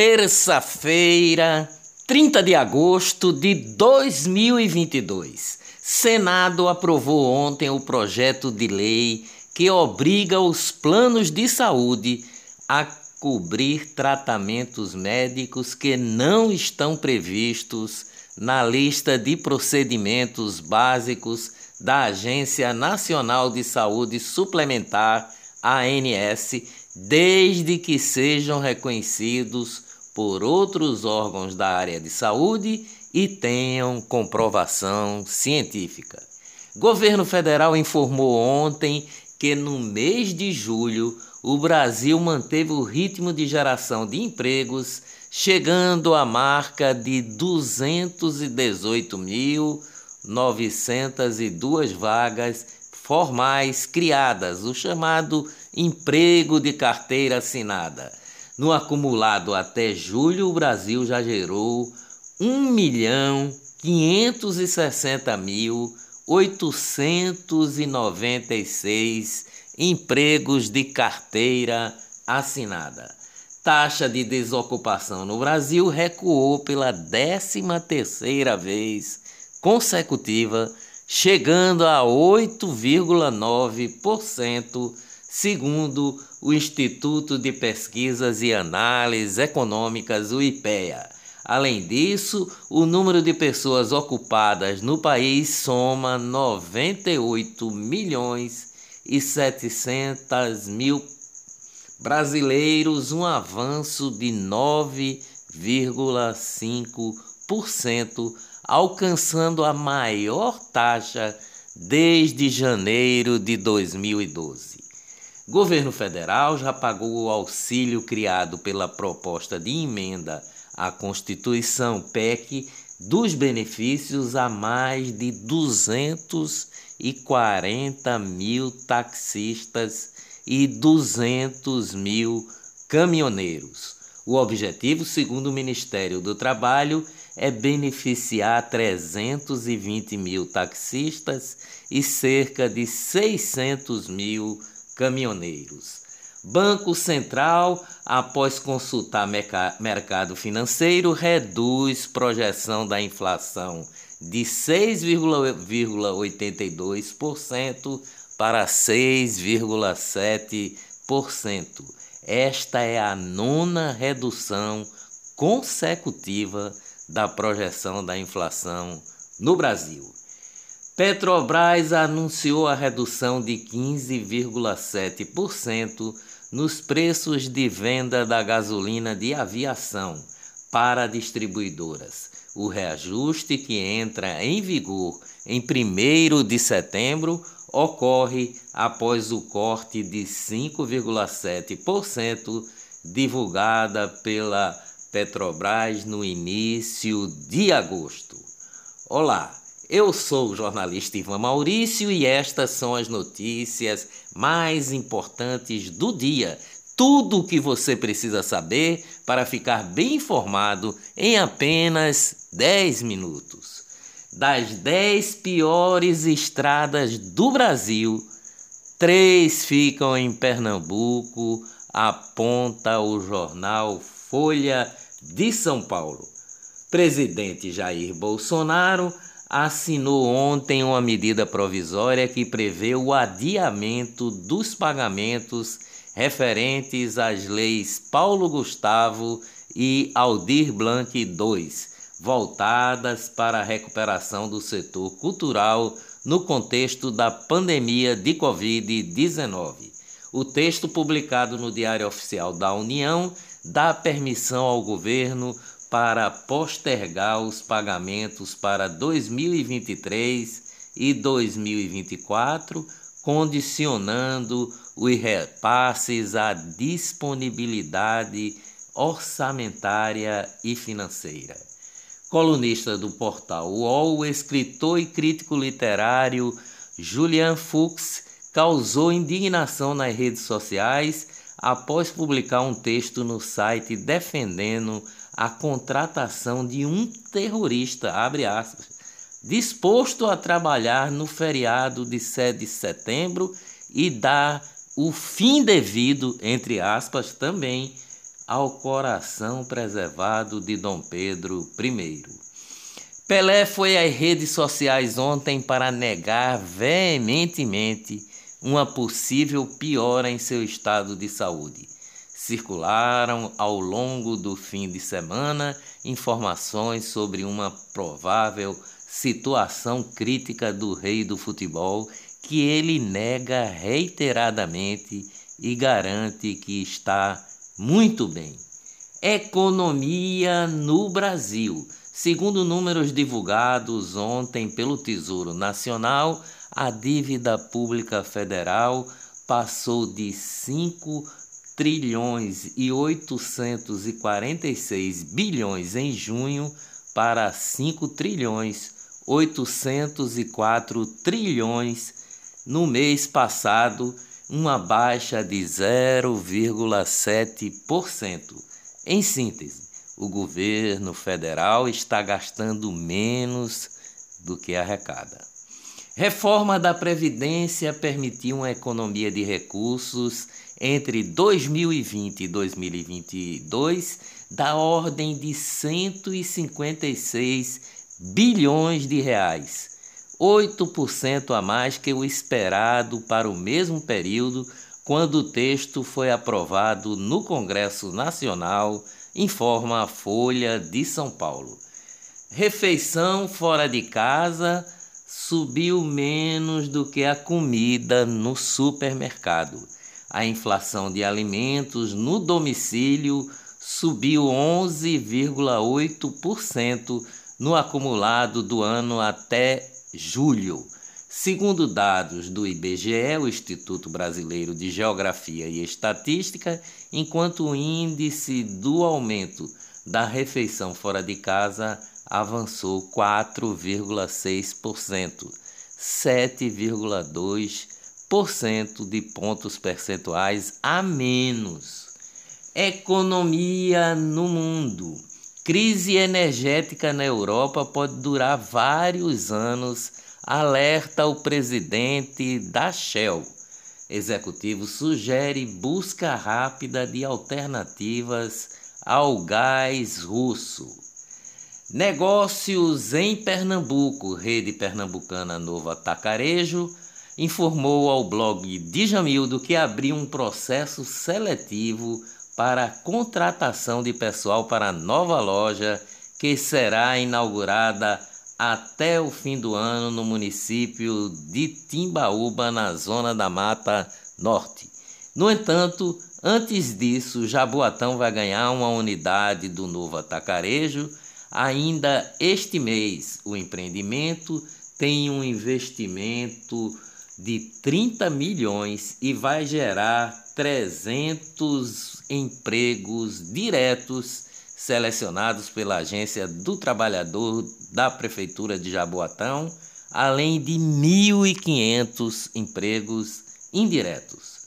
Terça-feira, 30 de agosto de 2022. Senado aprovou ontem o projeto de lei que obriga os planos de saúde a cobrir tratamentos médicos que não estão previstos na lista de procedimentos básicos da Agência Nacional de Saúde Suplementar, ANS, desde que sejam reconhecidos por outros órgãos da área de saúde e tenham comprovação científica. Governo federal informou ontem que no mês de julho o Brasil manteve o ritmo de geração de empregos, chegando à marca de 218.902 vagas formais criadas, o chamado emprego de carteira assinada. No acumulado até julho, o Brasil já gerou 1 milhão 560 mil 896 empregos de carteira assinada. Taxa de desocupação no Brasil recuou pela 13 terceira vez consecutiva, chegando a 8,9%, segundo o Instituto de Pesquisas e Análises Econômicas, o IPEA. Além disso, o número de pessoas ocupadas no país soma 98 milhões e 700 mil brasileiros, um avanço de 9,5%, alcançando a maior taxa desde janeiro de 2012. Governo federal já pagou o auxílio criado pela proposta de emenda à Constituição PEC dos benefícios a mais de 240 mil taxistas e 200 mil caminhoneiros. O objetivo, segundo o Ministério do Trabalho, é beneficiar 320 mil taxistas e cerca de 600 mil caminhoneiros. Banco Central, após consultar mercado financeiro, reduz projeção da inflação de 6,82% para 6,7%. Esta é a nona redução consecutiva da projeção da inflação no Brasil. Petrobras anunciou a redução de 15,7% nos preços de venda da gasolina de aviação para distribuidoras. O reajuste que entra em vigor em 1 de setembro ocorre após o corte de 5,7% divulgada pela Petrobras no início de agosto. Olá, eu sou o jornalista Ivan Maurício e estas são as notícias mais importantes do dia. Tudo o que você precisa saber para ficar bem informado em apenas 10 minutos. Das 10 piores estradas do Brasil, três ficam em Pernambuco, aponta o jornal Folha de São Paulo. Presidente Jair Bolsonaro assinou ontem uma medida provisória que prevê o adiamento dos pagamentos referentes às leis Paulo Gustavo e Aldir Blanc II, voltadas para a recuperação do setor cultural no contexto da pandemia de Covid-19. O texto publicado no Diário Oficial da União dá permissão ao governo para postergar os pagamentos para 2023 e 2024, condicionando os repasses à disponibilidade orçamentária e financeira. Colunista do portal UOL, escritor e crítico literário Julian Fuchs causou indignação nas redes sociais após publicar um texto no site defendendo a contratação de um terrorista, abre aspas, disposto a trabalhar no feriado de 7 de setembro e dar o fim devido, entre aspas, também ao coração preservado de Dom Pedro I. Pelé foi às redes sociais ontem para negar veementemente uma possível piora em seu estado de saúde. Circularam ao longo do fim de semana informações sobre uma provável situação crítica do rei do futebol que ele nega reiteradamente e garante que está muito bem. Economia no Brasil. Segundo números divulgados ontem pelo Tesouro Nacional, a dívida pública federal passou de 5 trilhões e 846 bilhões em junho para 5 trilhões 804 trilhões no mês passado, uma baixa de 0,7%. Em síntese, o governo federal está gastando menos do que arrecada. Reforma da Previdência permitiu uma economia de recursos entre 2020 e 2022 da ordem de 156 bilhões de reais, 8% a mais que o esperado para o mesmo período quando o texto foi aprovado no Congresso Nacional informa a Folha de São Paulo. Refeição fora de casa subiu menos do que a comida no supermercado. A inflação de alimentos no domicílio subiu 11,8% no acumulado do ano até julho. Segundo dados do IBGE, o Instituto Brasileiro de Geografia e Estatística, enquanto o índice do aumento da refeição fora de casa avançou 4,6%, 7,2% de pontos percentuais a menos. Economia no mundo. Crise energética na Europa pode durar vários anos alerta o presidente da Shell. Executivo sugere busca rápida de alternativas ao gás russo. Negócios em Pernambuco, Rede Pernambucana Novo Atacarejo, informou ao blog Dijamildo que abriu um processo seletivo para a contratação de pessoal para a nova loja que será inaugurada até o fim do ano no município de Timbaúba, na zona da Mata Norte. No entanto, antes disso, Jaboatão vai ganhar uma unidade do novo atacarejo. Ainda este mês, o empreendimento tem um investimento de 30 milhões e vai gerar 300 empregos diretos selecionados pela Agência do Trabalhador da Prefeitura de Jaboatão, além de 1.500 empregos indiretos.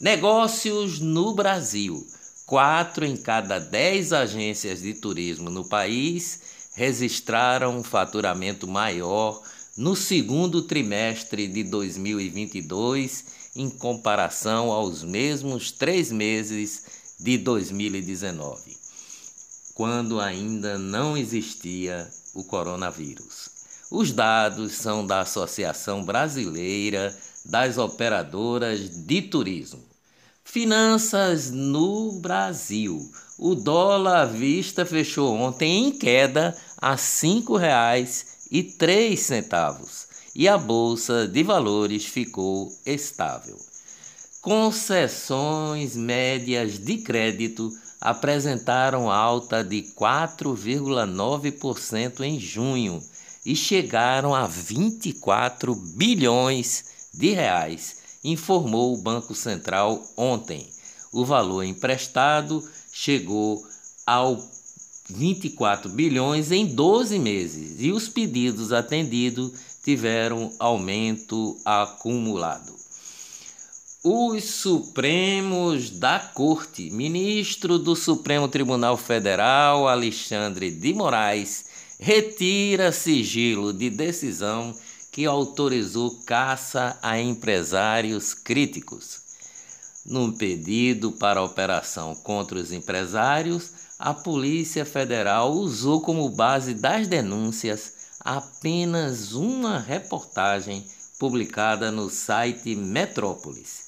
Negócios no Brasil. Quatro em cada dez agências de turismo no país registraram um faturamento maior no segundo trimestre de 2022 em comparação aos mesmos três meses de 2019 quando ainda não existia o coronavírus. Os dados são da Associação Brasileira das Operadoras de Turismo. Finanças no Brasil. O dólar à vista fechou ontem em queda a R$ 5,03 e a bolsa de valores ficou estável. Concessões médias de crédito apresentaram alta de 4,9% em junho e chegaram a 24 bilhões de reais, informou o Banco Central ontem. O valor emprestado chegou ao 24 bilhões em 12 meses e os pedidos atendidos tiveram aumento acumulado os Supremos da Corte. Ministro do Supremo Tribunal Federal, Alexandre de Moraes, retira sigilo de decisão que autorizou caça a empresários críticos. Num pedido para operação contra os empresários, a Polícia Federal usou como base das denúncias apenas uma reportagem publicada no site Metrópolis.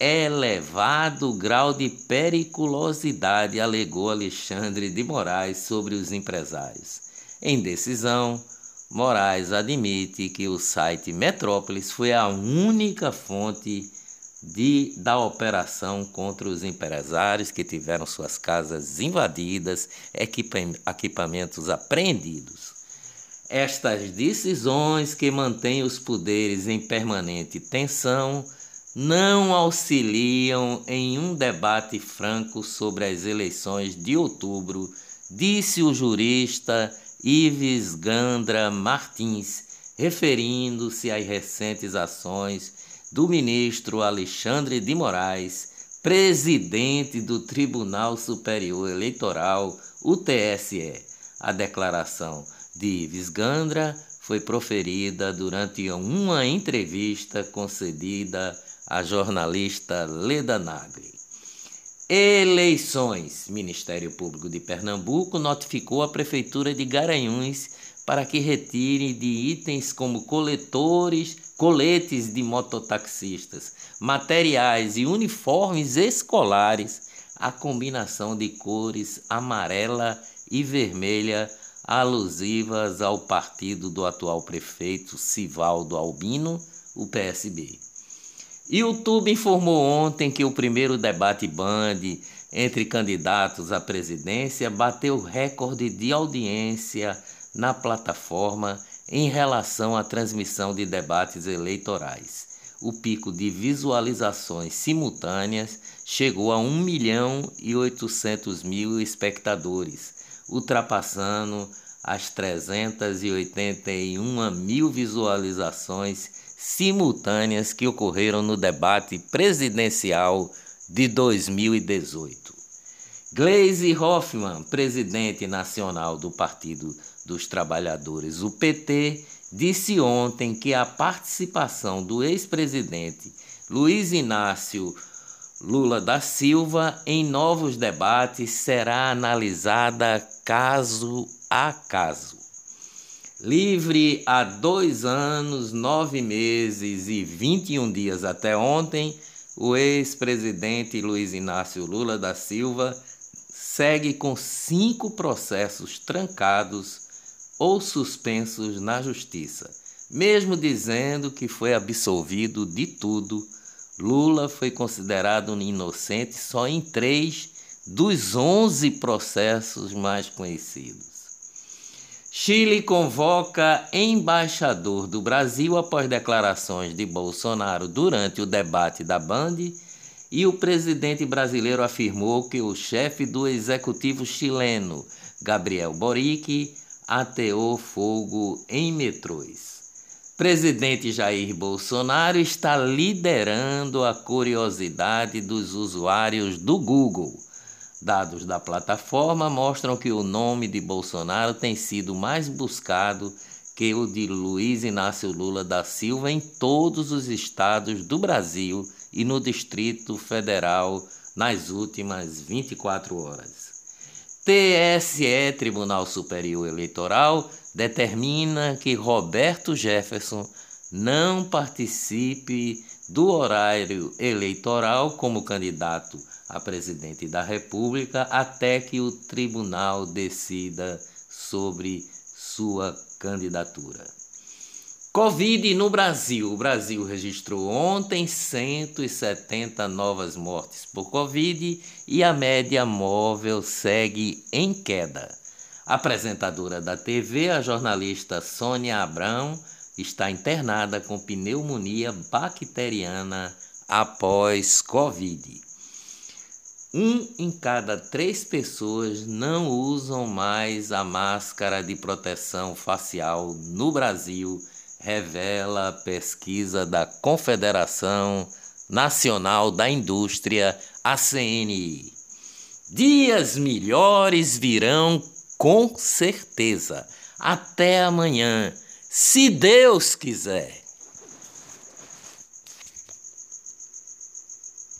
Elevado grau de periculosidade, alegou Alexandre de Moraes sobre os empresários. Em decisão, Moraes admite que o site Metrópolis foi a única fonte de, da operação contra os empresários que tiveram suas casas invadidas, equipamentos apreendidos. Estas decisões que mantêm os poderes em permanente tensão não auxiliam em um debate franco sobre as eleições de outubro, disse o jurista Ives Gandra Martins, referindo-se às recentes ações do ministro Alexandre de Moraes, presidente do Tribunal Superior Eleitoral, o TSE. A declaração de Ives Gandra foi proferida durante uma entrevista concedida à jornalista Leda Nagli. Eleições. Ministério Público de Pernambuco notificou a Prefeitura de Garanhuns para que retire de itens como coletores, coletes de mototaxistas, materiais e uniformes escolares a combinação de cores amarela e vermelha alusivas ao partido do atual prefeito Sivaldo Albino, o PSB. YouTube informou ontem que o primeiro debate Band entre candidatos à presidência bateu recorde de audiência na plataforma em relação à transmissão de debates eleitorais. O pico de visualizações simultâneas chegou a 1 milhão e 800 mil espectadores, ultrapassando as 381 mil visualizações simultâneas que ocorreram no debate presidencial de 2018. Gleisi Hoffmann, presidente nacional do Partido dos Trabalhadores, o PT, disse ontem que a participação do ex-presidente Luiz Inácio Lula da Silva em novos debates será analisada caso a caso. Livre há dois anos, nove meses e 21 dias até ontem, o ex-presidente Luiz Inácio Lula da Silva segue com cinco processos trancados ou suspensos na justiça. Mesmo dizendo que foi absolvido de tudo, Lula foi considerado inocente só em três dos onze processos mais conhecidos. Chile convoca embaixador do Brasil após declarações de Bolsonaro durante o debate da Band e o presidente brasileiro afirmou que o chefe do executivo chileno, Gabriel Boric, ateou fogo em metrôs. Presidente Jair Bolsonaro está liderando a curiosidade dos usuários do Google. Dados da plataforma mostram que o nome de Bolsonaro tem sido mais buscado que o de Luiz Inácio Lula da Silva em todos os estados do Brasil e no Distrito Federal nas últimas 24 horas. TSE, Tribunal Superior Eleitoral, determina que Roberto Jefferson não participe do horário eleitoral como candidato a presidente da República até que o tribunal decida sobre sua candidatura. Covid no Brasil. O Brasil registrou ontem 170 novas mortes por Covid e a média móvel segue em queda. A apresentadora da TV, a jornalista Sônia Abrão, está internada com pneumonia bacteriana após Covid. Um em cada três pessoas não usam mais a máscara de proteção facial no Brasil revela a pesquisa da Confederação Nacional da Indústria, a CNI. Dias melhores virão com certeza. Até amanhã, se Deus quiser.